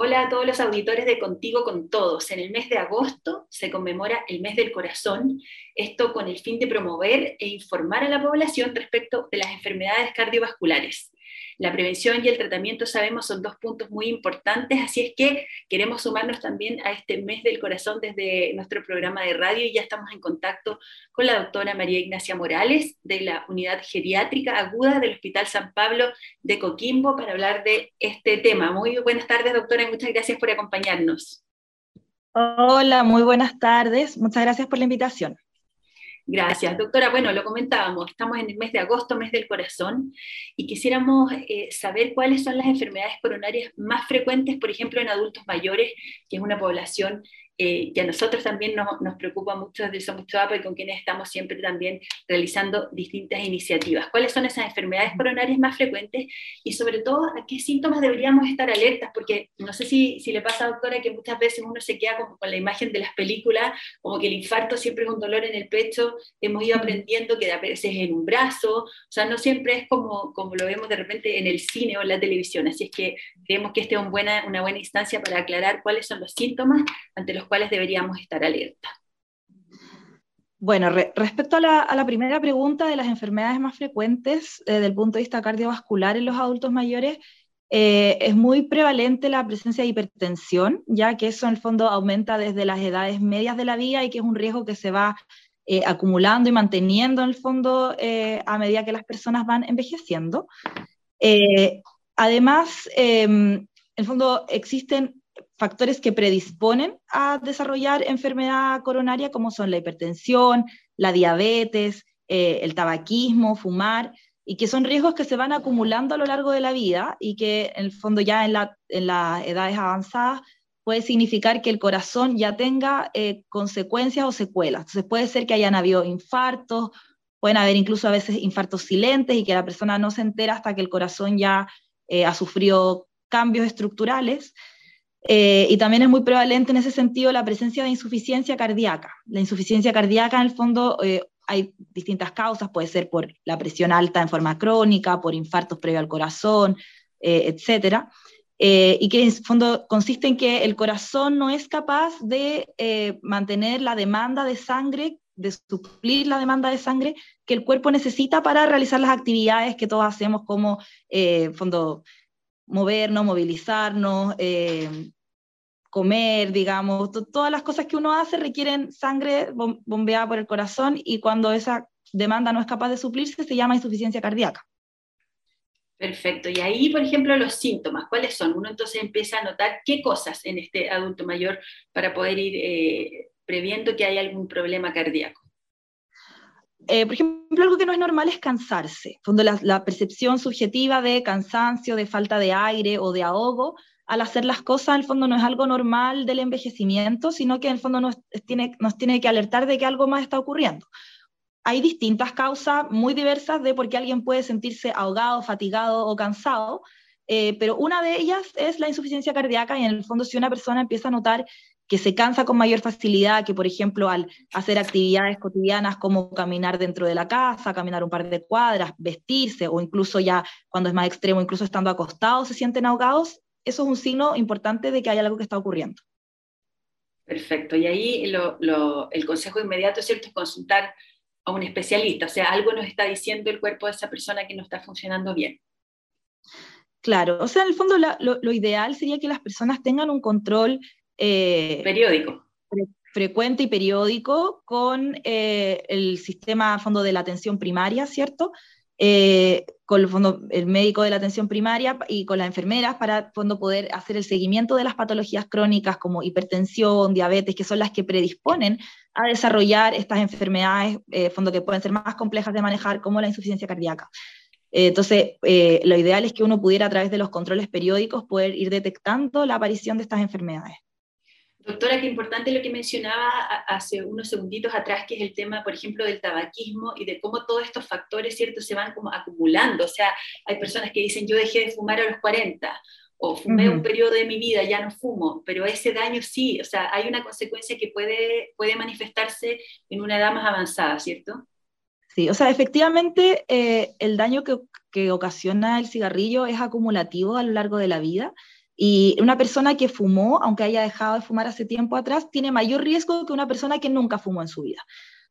Hola a todos los auditores de Contigo con Todos. En el mes de agosto se conmemora el mes del corazón, esto con el fin de promover e informar a la población respecto de las enfermedades cardiovasculares. La prevención y el tratamiento, sabemos, son dos puntos muy importantes, así es que queremos sumarnos también a este mes del corazón desde nuestro programa de radio y ya estamos en contacto con la doctora María Ignacia Morales de la Unidad Geriátrica Aguda del Hospital San Pablo de Coquimbo para hablar de este tema. Muy buenas tardes, doctora, y muchas gracias por acompañarnos. Hola, muy buenas tardes. Muchas gracias por la invitación. Gracias, doctora. Bueno, lo comentábamos, estamos en el mes de agosto, mes del corazón, y quisiéramos eh, saber cuáles son las enfermedades coronarias más frecuentes, por ejemplo, en adultos mayores, que es una población eh, que a nosotros también nos, preocupa mucho desde Somos Chuapa y con quienes estamos siempre también realizando distintas iniciativas. ¿Cuáles son esas enfermedades coronarias más frecuentes y sobre todo a qué síntomas deberíamos estar alertas? Porque no sé si, si le pasa, doctora, que muchas veces uno se queda como con la imagen de las películas, como que el infarto siempre es un dolor en el pecho, hemos ido aprendiendo que a veces es en un brazo, o sea, no siempre es como, como lo vemos de repente en el cine o en la televisión, así es que creemos que esta es buena, una buena instancia para aclarar cuáles son los síntomas ante los cuales deberíamos estar alerta? Bueno, respecto a la, primera pregunta de las enfermedades más frecuentes desde el punto de vista cardiovascular en los adultos mayores, eh, es muy prevalente la presencia de hipertensión, ya que eso en el fondo aumenta desde las edades medias de la vida y que es un riesgo que se va eh, acumulando y manteniendo en el fondo eh, a medida que las personas van envejeciendo. además, en el fondo existen factores que predisponen a desarrollar enfermedad coronaria, como son la hipertensión, la diabetes, eh, el tabaquismo, fumar, y que son riesgos que se van acumulando a lo largo de la vida y que en el fondo ya en, las edades avanzadas puede significar que el corazón ya tenga eh, consecuencias o secuelas. Entonces puede ser que hayan habido infartos, pueden haber incluso a veces infartos silentes y que la persona no se entera hasta que el corazón ya eh, ha sufrido cambios estructurales. Eh, y también es muy prevalente en ese sentido la presencia de insuficiencia cardíaca. La insuficiencia cardíaca, en el fondo, eh, hay distintas causas, puede ser por la presión alta en forma crónica, por infartos previos al corazón, eh, etcétera. y que en fondo consiste en que el corazón no es capaz de mantener la demanda de sangre, de suplir la demanda de sangre que el cuerpo necesita para realizar las actividades que todos hacemos como, fondo, movernos, movilizarnos, eh, comer, digamos, todas las cosas que uno hace requieren sangre bombeada por el corazón y cuando esa demanda no es capaz de suplirse se llama insuficiencia cardíaca. Perfecto. Y ahí, por ejemplo, los síntomas, ¿cuáles son? Uno entonces empieza a notar qué cosas en este adulto mayor para poder ir eh, previendo que hay algún problema cardíaco. Eh, por ejemplo, algo que no es normal es cansarse. Cuando la, percepción subjetiva de cansancio, de falta de aire o de ahogo, al hacer las cosas, en el fondo no es algo normal del envejecimiento, sino que en el fondo nos tiene, que alertar de que algo más está ocurriendo. Hay distintas causas muy diversas de por qué alguien puede sentirse ahogado, fatigado o cansado, eh, pero una de ellas es la insuficiencia cardíaca y en el fondo si una persona empieza a notar que se cansa con mayor facilidad, que por ejemplo al hacer actividades cotidianas como caminar dentro de la casa, caminar un par de cuadras, vestirse o incluso ya cuando es más extremo, incluso estando acostados, se sienten ahogados, eso es un signo importante de que hay algo que está ocurriendo. Perfecto, y ahí el consejo inmediato ¿cierto? es consultar a un especialista, o sea, algo nos está diciendo el cuerpo de esa persona que no está funcionando bien. Claro, o sea, en el fondo lo, ideal sería que las personas tengan un control eh, periódico. frecuente y periódico con eh, el sistema fondo de la atención primaria, ¿cierto? Eh, con el, fondo, médico de la atención primaria y con las enfermeras para fondo, poder hacer el seguimiento de las patologías crónicas como hipertensión, diabetes, que son las que predisponen a desarrollar estas enfermedades, fondo que pueden ser más complejas de manejar, como la insuficiencia cardíaca. entonces, lo ideal es que uno pudiera a través de los controles periódicos poder ir detectando la aparición de estas enfermedades. Doctora, qué importante lo que mencionaba hace unos segunditos atrás, que es el tema, por ejemplo, del tabaquismo y de cómo todos estos factores, ¿cierto?, se van como acumulando. O sea, hay personas que dicen, yo dejé de fumar a los 40, o fumé un periodo de mi vida, ya no fumo, pero ese daño sí, o sea, hay una consecuencia que puede, puede manifestarse en una edad más avanzada, ¿cierto? Sí, o sea, efectivamente eh, el daño que, que ocasiona el cigarrillo es acumulativo a lo largo de la vida Y una persona que fumó, aunque haya dejado de fumar hace tiempo atrás, tiene mayor riesgo que una persona que nunca fumó en su vida.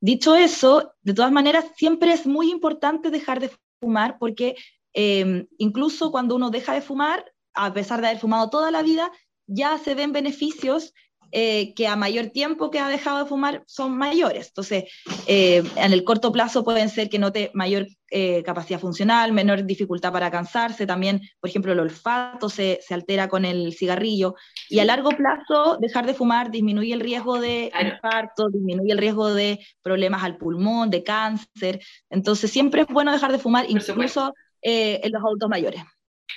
Dicho eso, de todas maneras, siempre es muy importante dejar de fumar porque eh, incluso cuando uno deja de fumar, a pesar de haber fumado toda la vida, ya se ven beneficios eh, que a mayor tiempo que ha dejado de fumar son mayores. Entonces, eh, en el corto plazo pueden ser que note mayor eh, capacidad funcional, menor dificultad para cansarse, también, por ejemplo, el olfato se, se, altera con el cigarrillo, y a largo plazo dejar de fumar disminuye el riesgo de infarto, disminuye el riesgo de problemas al pulmón, de cáncer. Entonces, siempre es bueno dejar de fumar, incluso en los adultos mayores.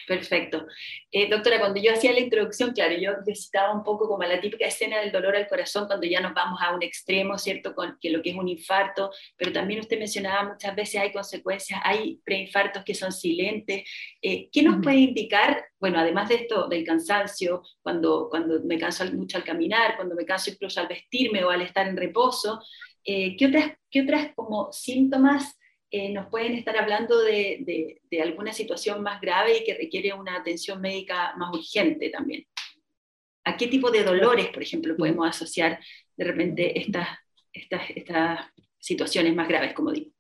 Perfecto. Eh, doctora, cuando yo hacía la introducción, claro, yo citaba un poco como la típica escena del dolor al corazón cuando ya nos vamos a un extremo, ¿cierto? Con que lo que es un infarto, pero también usted mencionaba muchas veces hay consecuencias, hay preinfartos que son silentes. Eh, ¿Qué nos puede indicar, bueno, además de esto, del cansancio, cuando, cuando me canso mucho al caminar, cuando me canso incluso al vestirme o al estar en reposo, eh, ¿qué, otras, ¿qué otras como síntomas eh, nos pueden estar hablando de, alguna situación más grave y que requiere una atención médica más urgente también. ¿A qué tipo de dolores, por ejemplo, podemos asociar de repente estas, estas, situaciones más graves, como digo?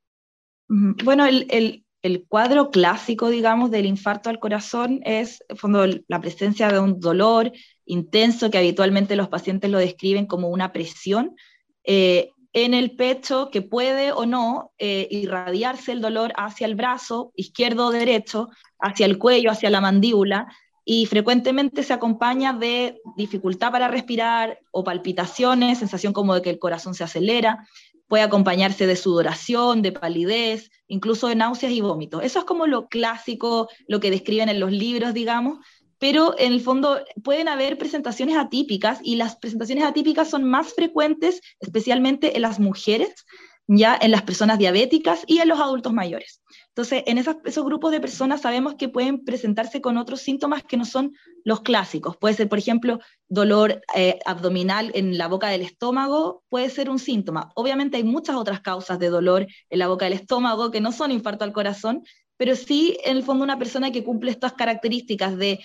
Bueno, el, cuadro clásico, digamos, del infarto al corazón es, en fondo, la presencia de un dolor intenso que habitualmente los pacientes lo describen como una presión. Eh, en el pecho que puede o no eh, irradiarse el dolor hacia el brazo izquierdo o derecho, hacia el cuello, hacia la mandíbula, y frecuentemente se acompaña de dificultad para respirar o palpitaciones, sensación como de que el corazón se acelera, puede acompañarse de sudoración, de palidez, incluso de náuseas y vómitos. Eso es como lo clásico, lo que describen en los libros, digamos, pero en el fondo pueden haber presentaciones atípicas y las presentaciones atípicas son más frecuentes, especialmente en las mujeres, ya en las personas diabéticas y en los adultos mayores. Entonces, en esos grupos de personas sabemos que pueden presentarse con otros síntomas que no son los clásicos. Puede ser, por ejemplo, dolor eh, abdominal en la boca del estómago, puede ser un síntoma. Obviamente hay muchas otras causas de dolor en la boca del estómago que no son infarto al corazón, pero sí, en el fondo, una persona que cumple estas características de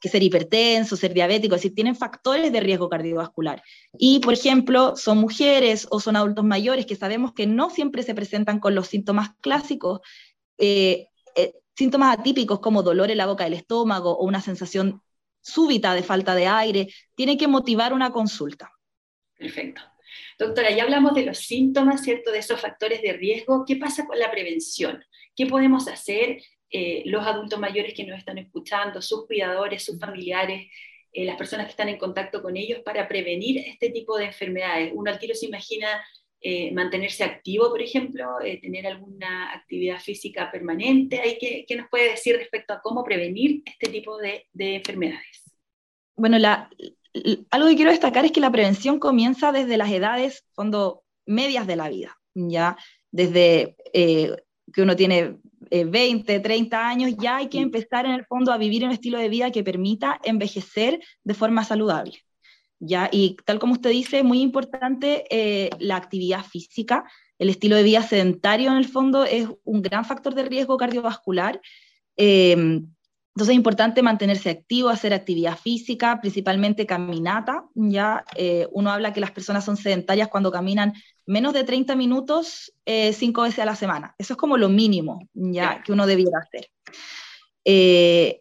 que ser hipertenso, ser diabético, es decir, tienen factores de riesgo cardiovascular. Y, por ejemplo, son mujeres o son adultos mayores que sabemos que no siempre se presentan con los síntomas clásicos, eh, eh, síntomas atípicos como dolor en la boca del estómago o una sensación súbita de falta de aire, tiene que motivar una consulta. Perfecto. Doctora, ya hablamos de los síntomas, ¿cierto? De esos factores de riesgo. ¿Qué pasa con la prevención? ¿Qué podemos hacer eh, los adultos mayores que nos están escuchando, sus cuidadores, sus familiares, eh, las personas que están en contacto con ellos para prevenir este tipo de enfermedades? Uno al se imagina eh, mantenerse activo, por ejemplo, tener alguna actividad física permanente. ¿Qué, ¿Qué, nos puede decir respecto a cómo prevenir este tipo de, de enfermedades? Bueno, la, algo que quiero destacar es que la prevención comienza desde las edades, fondo, medias de la vida, ¿ya? Desde que uno tiene 20, eh, 30 años, ya hay que empezar en el fondo a vivir un estilo de vida que permita envejecer de forma saludable. ¿ya? Y tal como usted dice, muy importante eh, la actividad física. El estilo de vida sedentario en el fondo es un gran factor de riesgo cardiovascular. Eh, entonces es importante mantenerse activo, hacer actividad física, principalmente caminata. Ya uno habla que las personas son sedentarias cuando caminan menos de 30 minutos eh, cinco veces a la semana. Eso es como lo mínimo ya que uno debiera hacer. Eh,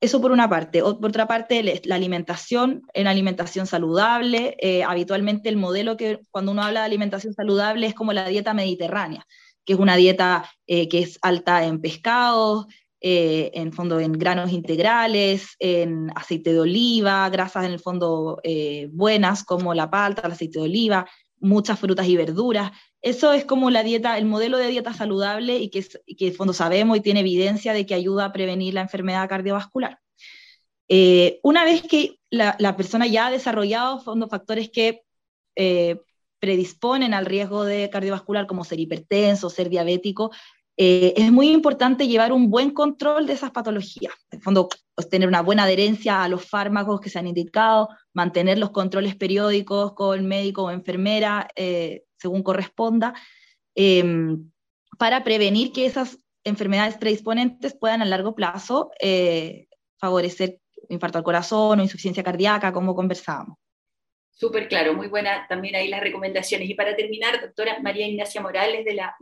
eso por una parte. por otra parte, la alimentación, en alimentación saludable. Eh, habitualmente el modelo que cuando uno habla de alimentación saludable es como la dieta mediterránea, que es una dieta que es alta en pescados, en fondo en granos integrales, en aceite de oliva, grasas en el fondo buenas como la palta, el aceite de oliva, muchas frutas y verduras. Eso es como la dieta, el modelo de dieta saludable y que, que fondo sabemos y tiene evidencia de que ayuda a prevenir la enfermedad cardiovascular. Eh, una vez que la, persona ya ha desarrollado fondo, factores que eh, predisponen al riesgo de cardiovascular, como ser hipertenso, ser diabético, eh, es muy importante llevar un buen control de esas patologías. En fondo, pues, tener una buena adherencia a los fármacos que se han indicado, mantener los controles periódicos con médico o enfermera, eh, según corresponda, em, para prevenir que esas enfermedades predisponentes puedan a largo plazo eh, favorecer infarto al corazón o insuficiencia cardíaca, como conversábamos. Súper claro, muy buena también ahí las recomendaciones. Y para terminar, doctora María Ignacia Morales de la,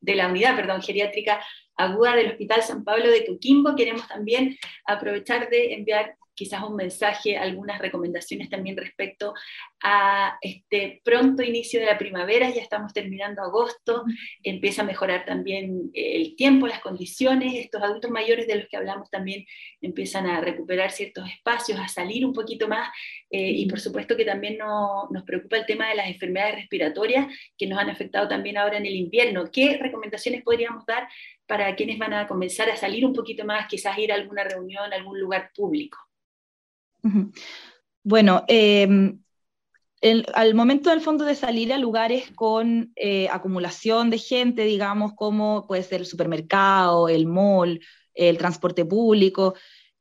de la Unidad perdón, Geriátrica Aguda del Hospital San Pablo de Coquimbo, queremos también aprovechar de enviar quizás un mensaje, algunas recomendaciones también respecto a este pronto inicio de la primavera, ya estamos terminando agosto, empieza a mejorar también el tiempo, las condiciones, estos adultos mayores de los que hablamos también empiezan a recuperar ciertos espacios, a salir un poquito más, eh, y por supuesto que también nos preocupa el tema de las enfermedades respiratorias que nos han afectado también ahora en el invierno. ¿Qué recomendaciones podríamos dar para quienes van a comenzar a salir un poquito más, quizás ir a alguna reunión, a algún lugar público? Bueno, em, al momento del fondo de salir a lugares con eh, acumulación de gente, digamos, como puede ser el supermercado, el mall, el transporte público,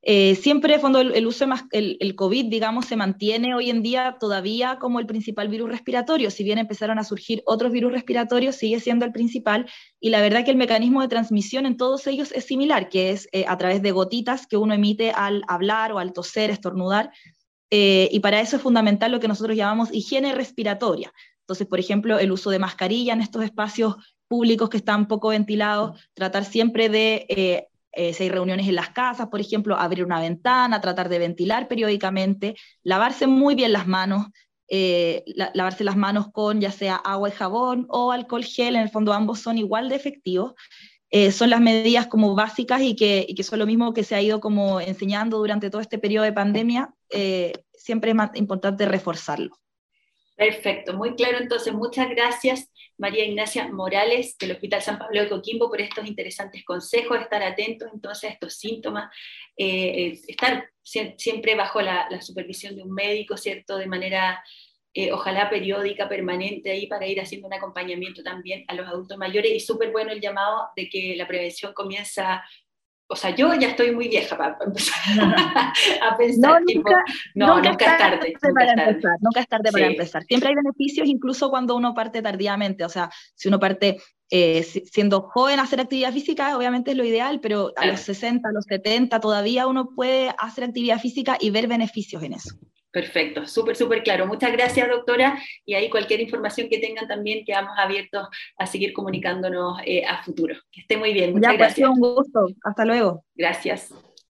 eh, siempre fondo el, uso más el, el, COVID, digamos, se mantiene hoy en día todavía como el principal virus respiratorio. Si bien empezaron a surgir otros virus respiratorios, sigue siendo el principal. Y la verdad que el mecanismo de transmisión en todos ellos es similar, que es eh, a través de gotitas que uno emite al hablar o al toser, estornudar. Eh, y para eso es fundamental lo que nosotros llamamos higiene respiratoria. Entonces, por ejemplo, el uso de mascarilla en estos espacios públicos que están poco ventilados, tratar siempre de eh, hay reuniones en las casas, por ejemplo, abrir una ventana, tratar de ventilar periódicamente, lavarse muy bien las manos, eh, lavarse las manos con ya sea agua y jabón o alcohol gel, en el fondo ambos son igual de efectivos. Eh, son las medidas como básicas y que, y que, son lo mismo que se ha ido como enseñando durante todo este periodo de pandemia, siempre es más importante reforzarlo. Perfecto, muy claro. Entonces, muchas gracias María Ignacia Morales del Hospital San Pablo de Coquimbo por estos interesantes consejos, estar atentos entonces a estos síntomas, eh, estar siempre bajo la, supervisión de un médico, ¿cierto? De manera, eh, ojalá periódica, permanente ahí para ir haciendo un acompañamiento también a los adultos mayores y súper bueno el llamado de que la prevención comienza o sea, yo ya estoy muy vieja para, empezar a pensar. No, nunca, no, nunca, es tarde. para Empezar, nunca es tarde para empezar. Siempre hay beneficios, incluso cuando uno parte tardíamente. O sea, si uno parte eh, siendo joven a hacer actividad física, obviamente es lo ideal, pero a los 60, a los 70 todavía uno puede hacer actividad física y ver beneficios en eso. Perfecto, súper, súper claro. Muchas gracias, doctora. Y ahí cualquier información que tengan también quedamos abiertos a seguir comunicándonos eh, a futuro. Que esté muy bien. Muchas ya, pues, gracias. un gusto. Hasta luego. Gracias.